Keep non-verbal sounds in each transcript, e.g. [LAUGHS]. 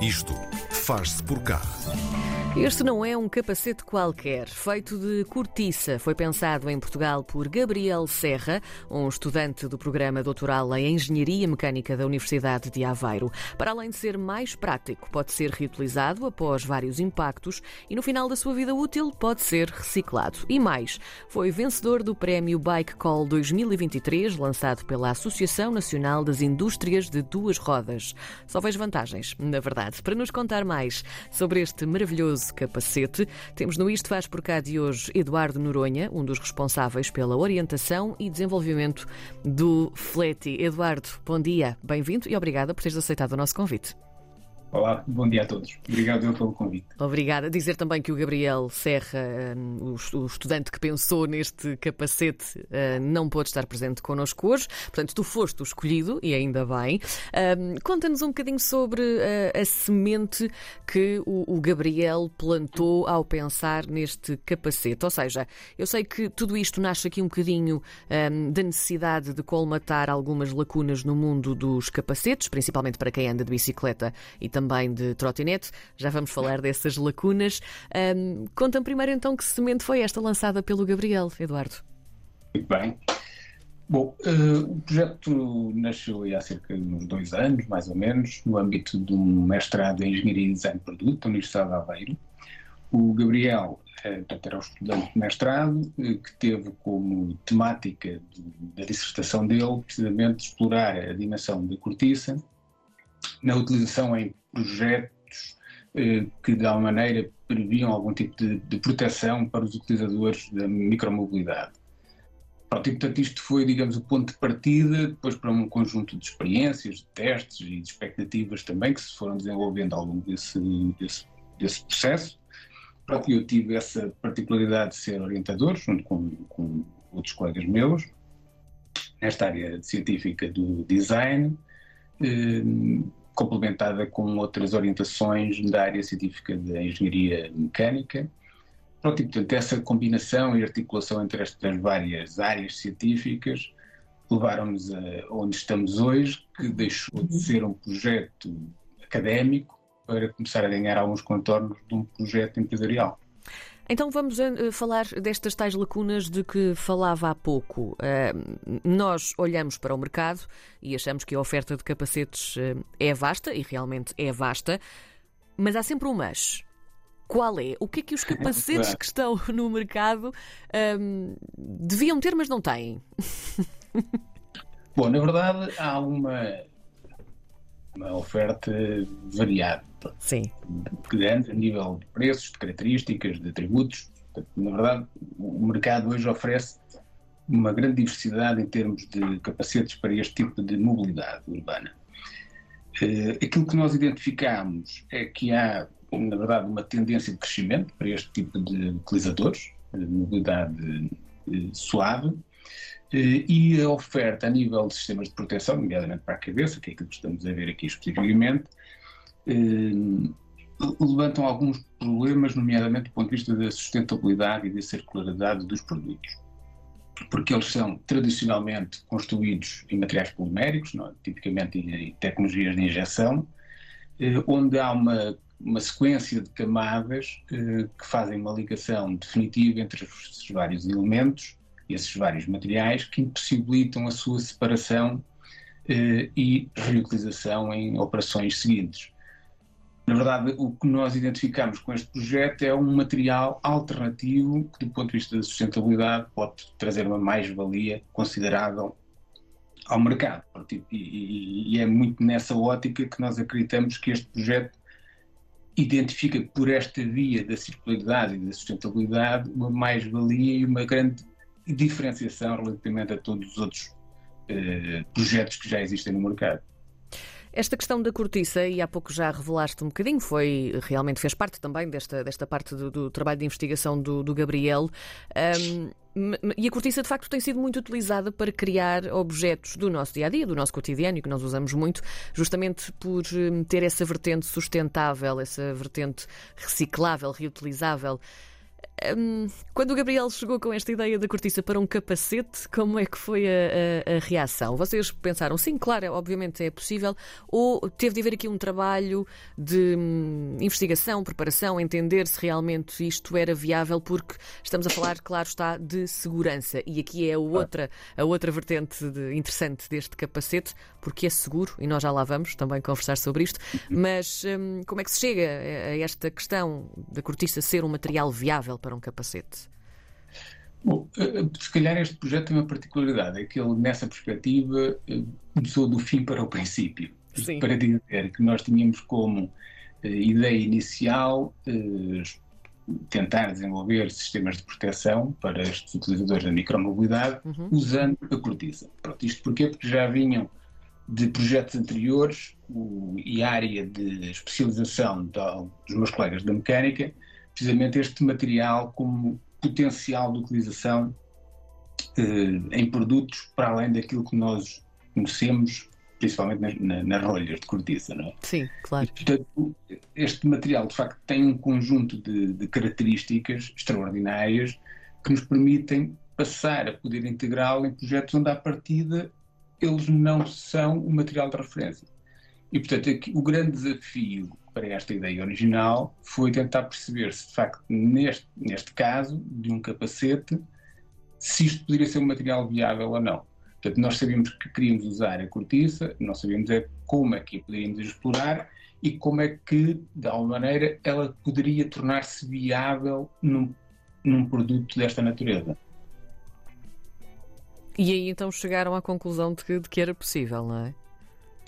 Isto faz-se por cá. Este não é um capacete qualquer, feito de cortiça. Foi pensado em Portugal por Gabriel Serra, um estudante do programa doutoral em Engenharia Mecânica da Universidade de Aveiro. Para além de ser mais prático, pode ser reutilizado após vários impactos e no final da sua vida útil pode ser reciclado. E mais, foi vencedor do prémio Bike Call 2023, lançado pela Associação Nacional das Indústrias de Duas Rodas. Só vejo vantagens, na verdade. Para nos contar mais sobre este maravilhoso capacete. Temos no Isto Faz Por Cá de hoje Eduardo Noronha, um dos responsáveis pela orientação e desenvolvimento do Fleti. Eduardo, bom dia, bem-vindo e obrigada por teres aceitado o nosso convite. Olá, bom dia a todos. Obrigado pelo convite. Obrigada. Dizer também que o Gabriel Serra, hum, o estudante que pensou neste capacete, hum, não pôde estar presente connosco hoje. Portanto, tu foste o escolhido e ainda bem. Hum, conta-nos um bocadinho sobre a semente que o Gabriel plantou ao pensar neste capacete. Ou seja, eu sei que tudo isto nasce aqui um bocadinho da necessidade de colmatar algumas lacunas no mundo dos capacetes, principalmente para quem anda de bicicleta e também também de trotinete. Já vamos falar dessas lacunas. Um, Conta-me primeiro então que semente foi esta lançada pelo Gabriel, Eduardo. Muito bem. Bom, uh, o projeto nasceu há cerca de uns dois anos, mais ou menos, no âmbito de um mestrado em Engenharia e Design de Produto da Universidade de Aveiro. O Gabriel uh, era um estudante de mestrado uh, que teve como temática de, da dissertação dele precisamente explorar a dimensão da cortiça na utilização em projetos eh, que de alguma maneira previam algum tipo de, de, proteção para os utilizadores da micromobilidade. Pronto, e portanto isto foi, digamos, o ponto de partida depois para um conjunto de experiências, de testes e de expectativas também que se foram desenvolvendo ao longo desse, desse, desse processo. Pronto, eu tive essa particularidade de ser orientador, junto com, com outros colegas meus, nesta área científica do design, eh, complementada com outras orientações da área científica da engenharia mecânica. Pronto, e, portanto, essa combinação e articulação entre estas várias áreas científicas levaram-nos a onde estamos hoje, que deixou de ser um projeto académico para começar a ganhar alguns contornos de um projeto empresarial. Então vamos uh, falar destas tais lacunas de que falava há pouco. Uh, nós olhamos para o mercado e achamos que a oferta de capacetes uh, é vasta, e realmente é vasta, mas há sempre um mas. Qual é? O que é que os capacetes [LAUGHS] que estão no mercado ehm, deviam ter, mas não têm? [LAUGHS] Bom, na verdade há uma, uma oferta variada Sim. grande a nível de preços, de características, de atributos. Na verdade, o mercado hoje oferece uma grande diversidade em termos de capacetes para este tipo de mobilidade urbana. Eh, aquilo que nós identificamos é que há, na verdade, uma tendência de crescimento para este tipo de utilizadores, de mobilidade eh, suave, eh, e a oferta a nível de sistemas de proteção, nomeadamente para a cabeça, que é aquilo que estamos a ver aqui especificamente, eh, levantam alguns problemas, nomeadamente do ponto de vista da sustentabilidade e da circularidade dos produtos. Porque eles são tradicionalmente construídos em materiais poliméricos, não, é? tipicamente em tecnologias de injeção, eh, onde há uma, uma sequência de camadas eh, que fazem uma ligação definitiva entre esses vários elementos, esses vários materiais, que impossibilitam a sua separação e reutilização em operações seguintes. Na verdade, o que nós identificamos com este projeto é um material alternativo que, do ponto de vista da sustentabilidade, pode trazer uma mais-valia considerável ao mercado. E, é muito nessa ótica que nós acreditamos que este projeto identifica por esta via da circularidade e da sustentabilidade uma mais-valia e uma grande diferenciação relativamente a todos os outros eh, projetos que já existem no mercado. Esta questão da cortiça, e há pouco já revelaste um bocadinho, foi realmente fez parte também desta, desta parte do, do trabalho de investigação do, do Gabriel. Um, e a cortiça, de facto, tem sido muito utilizada para criar objetos do nosso dia a dia, do nosso cotidiano que nós usamos muito, justamente por hum, ter essa vertente sustentável, essa vertente reciclável, reutilizável. Um, quando o Gabriel chegou com esta ideia da cortiça para um capacete, como é que foi a, a, a, reação? Vocês pensaram, sim, claro, obviamente é possível, ou teve de haver aqui um trabalho de hum, investigação, preparação, entender se realmente isto era viável, porque estamos a falar, claro está, de segurança. E aqui é a outra, a outra vertente de, interessante deste capacete, porque é seguro, e nós já lá vamos também conversar sobre isto. Mas hum, como é que se chega a esta questão da cortiça ser um material viável para um capacete? Bom, eh, eh, se calhar este projeto tem uma particularidade, é que ele, nessa perspectiva, eh, começou do fim para o princípio. Sim. Para dizer que nós tínhamos como ideia inicial tentar desenvolver sistemas de proteção para estes utilizadores da micromobilidade uhum. usando a cortiça. Pronto, isto porquê? Porque já vinham de projetos anteriores o, e a área de especialização da, dos meus colegas da mecânica, precisamente este material como potencial de utilização eh, em produtos para além daquilo que nós conhecemos, principalmente nas, na, nas rolhas de cortiça, não é? Sim, claro. E, portanto, este material, de facto, tem um conjunto de, de características extraordinárias que nos permitem passar a poder integrá-lo em projetos onde, à partida, eles não são o material de referência. E, portanto, aqui, o grande desafio para esta ideia original foi tentar perceber se, de facto, neste, neste caso, de um capacete, se isto poderia ser um material viável ou não. Portanto, nós sabíamos que queríamos usar a cortiça, não sabíamos é como é que a poderíamos explorar e como é que, de alguma maneira, ela poderia tornar-se viável num, num produto desta natureza. E aí então chegaram à conclusão de que, de que era possível, não é?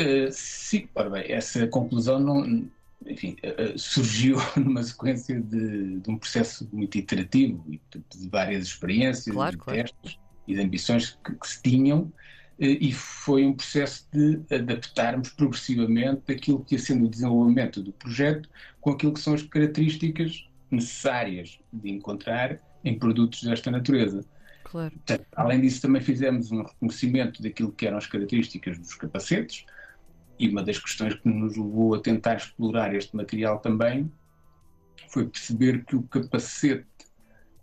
Uh, sim, ora bem, essa conclusão não, enfim, uh, surgiu [LAUGHS] numa sequência de, de, um processo muito iterativo, de várias experiências, claro, de claro. testes e de ambições que, que se tinham, uh, e foi um processo de adaptarmos progressivamente aquilo que ia sendo o desenvolvimento do projeto com aquilo que são as características necessárias de encontrar em produtos desta natureza. Claro. Além disso, também fizemos um reconhecimento daquilo que eram as características dos capacetes, e uma das questões que nos levou a tentar explorar este material também foi perceber que o capacete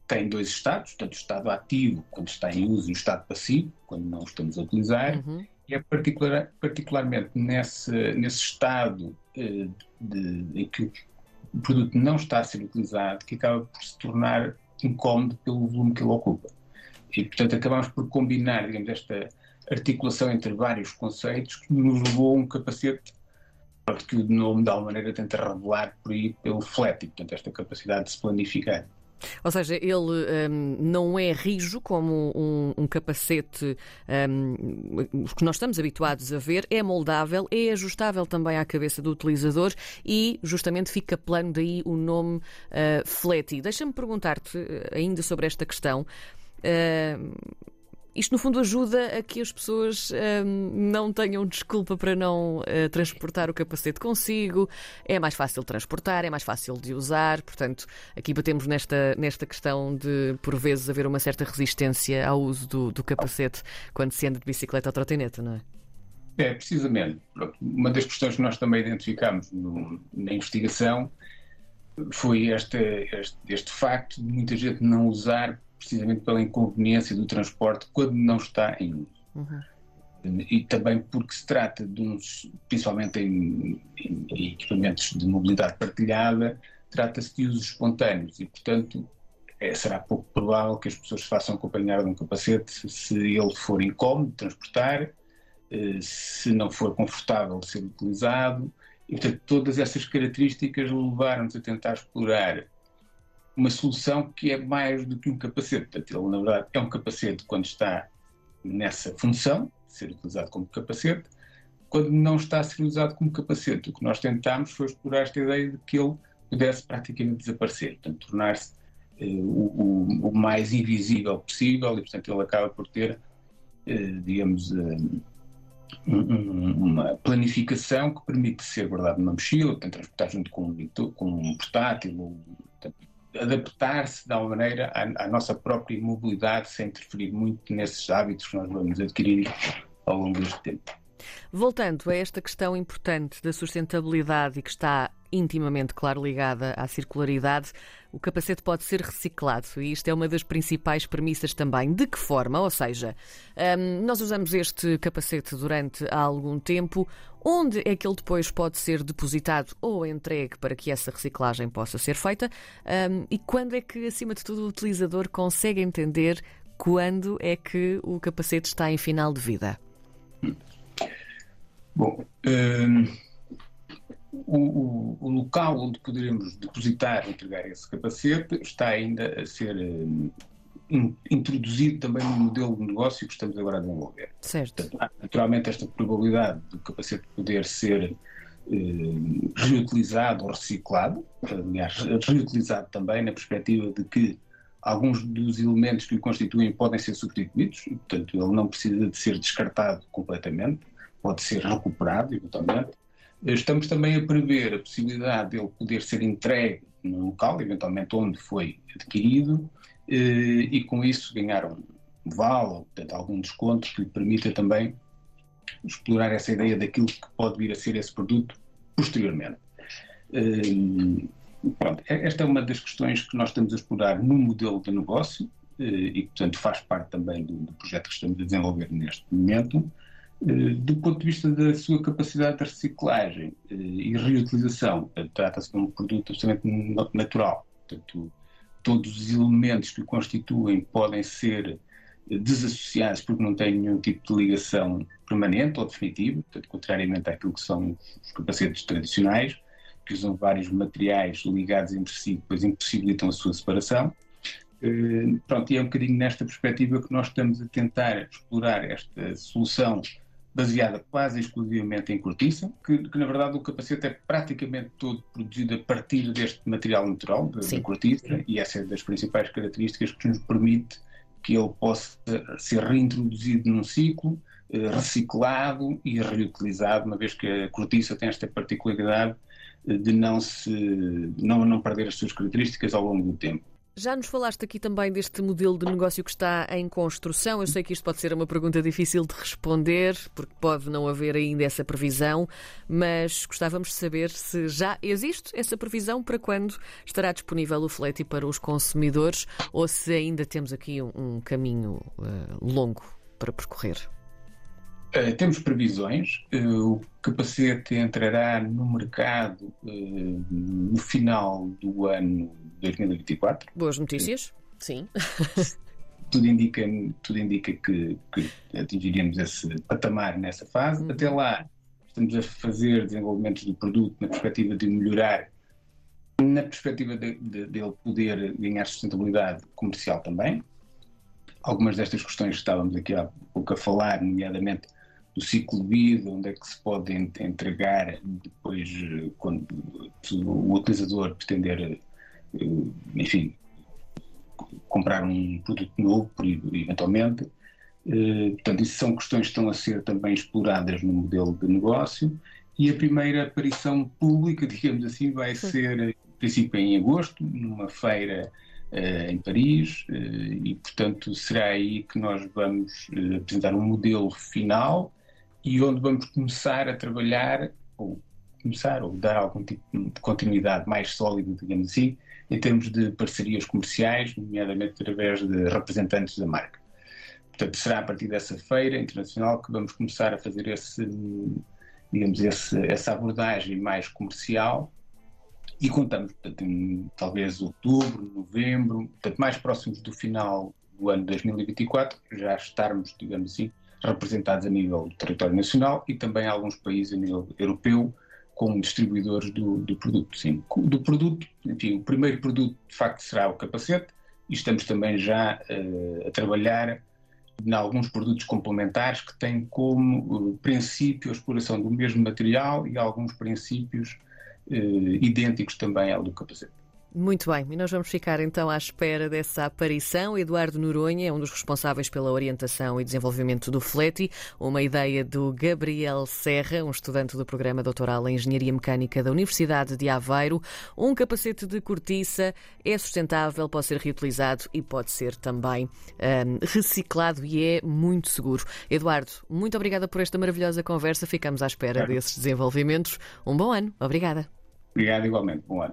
tem dois estados, tanto o estado ativo, quando está em uso, e o estado passivo, quando não o estamos a utilizar, uhum. e é particular, particularmente nesse, nesse estado eh, de, em que o produto não está a ser utilizado que acaba por se tornar incómodo pelo volume que ele ocupa. E, portanto, acabamos por combinar, digamos, esta articulação entre vários conceitos que nos levou a um capacete que o nome, de alguma maneira, tenta revelar por aí pelo flat, portanto, esta capacidade de se planificar. Ou seja, ele um, não é rijo como um, um capacete um, que nós estamos habituados a ver, é moldável, é ajustável também à cabeça do utilizador e justamente fica plano daí o nome uh, Flatty. Deixa-me perguntar-te uh, ainda sobre esta questão. Uh, isto, no fundo, ajuda a que as pessoas hum, não tenham desculpa para não uh, transportar o capacete consigo. É mais fácil transportar, é mais fácil de usar. Portanto, aqui batemos nesta, nesta questão de, por vezes, haver uma certa resistência ao uso do, do capacete quando se anda de bicicleta ou trotineta, não é? É, precisamente. Uma das questões que nós também identificamos no, na investigação foi este, este, este facto de muita gente não usar precisamente pela inconveniência do transporte quando não está em uso. Uhum. E também porque se trata de uns, principalmente em, em, em equipamentos de mobilidade partilhada, trata-se de usos espontâneos e, portanto, é, será pouco provável que as pessoas se façam acompanhar de um capacete se ele for incómodo de transportar, eh, se não for confortável de ser utilizado. E, portanto, todas essas características levaram-nos a tentar explorar uma solução que é mais do que um capacete. Portanto, ele, na verdade, é um capacete quando está nessa função, ser utilizado como capacete, quando não está a ser usado como capacete. O que nós tentámos foi explorar esta ideia de que ele pudesse praticamente desaparecer, portanto, tornar-se eh, o, o, mais invisível possível e, portanto, ele acaba por ter, eh, digamos, eh, um, uma planificação que permite ser guardado numa mochila, portanto, transportar junto com um, com um portátil, portanto, adaptar-se de alguma maneira à, à, nossa própria mobilidade sem interferir muito nesses hábitos que nós vamos adquirir ao longo deste tempo. Voltando a esta questão importante da sustentabilidade e que está intimamente, claro, ligada à circularidade, o capacete pode ser reciclado e isto é uma das principais premissas também. De que forma? Ou seja, hum, nós usamos este capacete durante algum tempo, onde é que ele depois pode ser depositado ou entregue para que essa reciclagem possa ser feita hum, e quando é que, acima de tudo, o utilizador consegue entender quando é que o capacete está em final de vida? Bom, hum, o, o, local onde poderemos depositar entregar esse capacete está ainda a ser introduzido também no modelo de negócio que estamos agora a desenvolver. Certo. Portanto, naturalmente, esta probabilidade do capacete poder ser hum, reutilizado ou reciclado, aliás, reutilizado também na perspectiva de que alguns dos elementos que o constituem podem ser substituídos, e, portanto, ele não precisa de ser descartado completamente, pode ser recuperado, eventualmente. Estamos também a prever a possibilidade dele poder ser entregue no local, eventualmente onde foi adquirido, eh, e com isso ganhar um vale, ou portanto, algum desconto que lhe permita também explorar essa ideia daquilo que pode vir a ser esse produto posteriormente. Eh, Pronto, é, esta é uma das questões que nós estamos a explorar no modelo de negócio eh, e, portanto, faz parte também do, do projeto que estamos a desenvolver neste momento. Eh, do ponto de vista da sua capacidade de reciclagem eh, e reutilização, trata-se de um produto absolutamente natural. Portanto, todos os elementos que o constituem podem ser desassociados porque não têm nenhum tipo de ligação permanente ou definitiva, portanto, contrariamente àquilo que são os capacetes tradicionais que usam vários materiais ligados entre si, depois impossibilitam a sua separação. Uh, pronto, e é um bocadinho nesta perspectiva que nós estamos a tentar explorar esta solução baseada quase exclusivamente em cortiça, que, que, na verdade o capacete é praticamente todo produzido a partir deste material natural, da cortiça, e essa é das principais características que nos permite que ele possa ser reintroduzido num ciclo, uh, reciclado e reutilizado, uma vez que a cortiça tem esta particularidade de não, se, não, não perder as suas características ao longo do tempo. Já nos falaste aqui também deste modelo de negócio que está em construção. Eu sei que isto pode ser uma pergunta difícil de responder, porque pode não haver ainda essa previsão, mas gostávamos de saber se já existe essa previsão para quando estará disponível o flete para os consumidores ou se ainda temos aqui um, caminho uh, longo para percorrer. Uh, temos previsões. Uh, o capacete entrará no mercado no final do ano 2024. Boas notícias, sim. [LAUGHS] tudo indica, tudo indica que, que atingiremos esse patamar nessa fase. Uhum. Até lá, estamos a fazer desenvolvimentos do produto na perspectiva de melhorar, na perspectiva de, de, de poder ganhar sustentabilidade comercial também. Algumas destas questões que estávamos aqui há pouco a falar, nomeadamente do ciclo de vida, onde é que se pode entregar depois, quando o utilizador pretender, eh, enfim, comprar um produto novo, eventualmente. Eh, portanto, isso são questões que estão a ser também exploradas no modelo de negócio. E a primeira aparição pública, [LAUGHS] digamos assim, vai ser, em princípio, em agosto, numa feira Uh, em Paris uh, e, portanto, será aí que nós vamos apresentar um modelo final e onde vamos começar a trabalhar, ou começar, ou dar algum tipo de continuidade mais sólida, digamos assim, em termos de parcerias comerciais, nomeadamente através de representantes da marca. Portanto, será a partir dessa feira internacional que vamos começar a fazer esse, digamos, esse, essa abordagem mais comercial e contamos, portanto, em, talvez outubro, novembro, portanto, mais próximos do final do ano 2024, já estarmos, digamos assim, representados a nível do território nacional e também alguns países a nível europeu como distribuidores do, do produto. Sim. Do produto, enfim, o primeiro produto de facto será o capacete e estamos também já uh, a trabalhar em alguns produtos complementares que têm como uh, princípio a exploração do mesmo material e alguns princípios uh, idênticos também ao do capacete. Muito bem, e nós vamos ficar então à espera dessa aparição. Eduardo Noronha é um dos responsáveis pela orientação e desenvolvimento do FLETI, uma ideia do Gabriel Serra, um estudante do programa doutoral em Engenharia Mecânica da Universidade de Aveiro. Um capacete de cortiça é sustentável, pode ser reutilizado e pode ser também um, reciclado e é muito seguro. Eduardo, muito obrigada por esta maravilhosa conversa. Ficamos à espera desses desenvolvimentos. Um bom ano. Obrigada. Obrigado igualmente. Bom ano.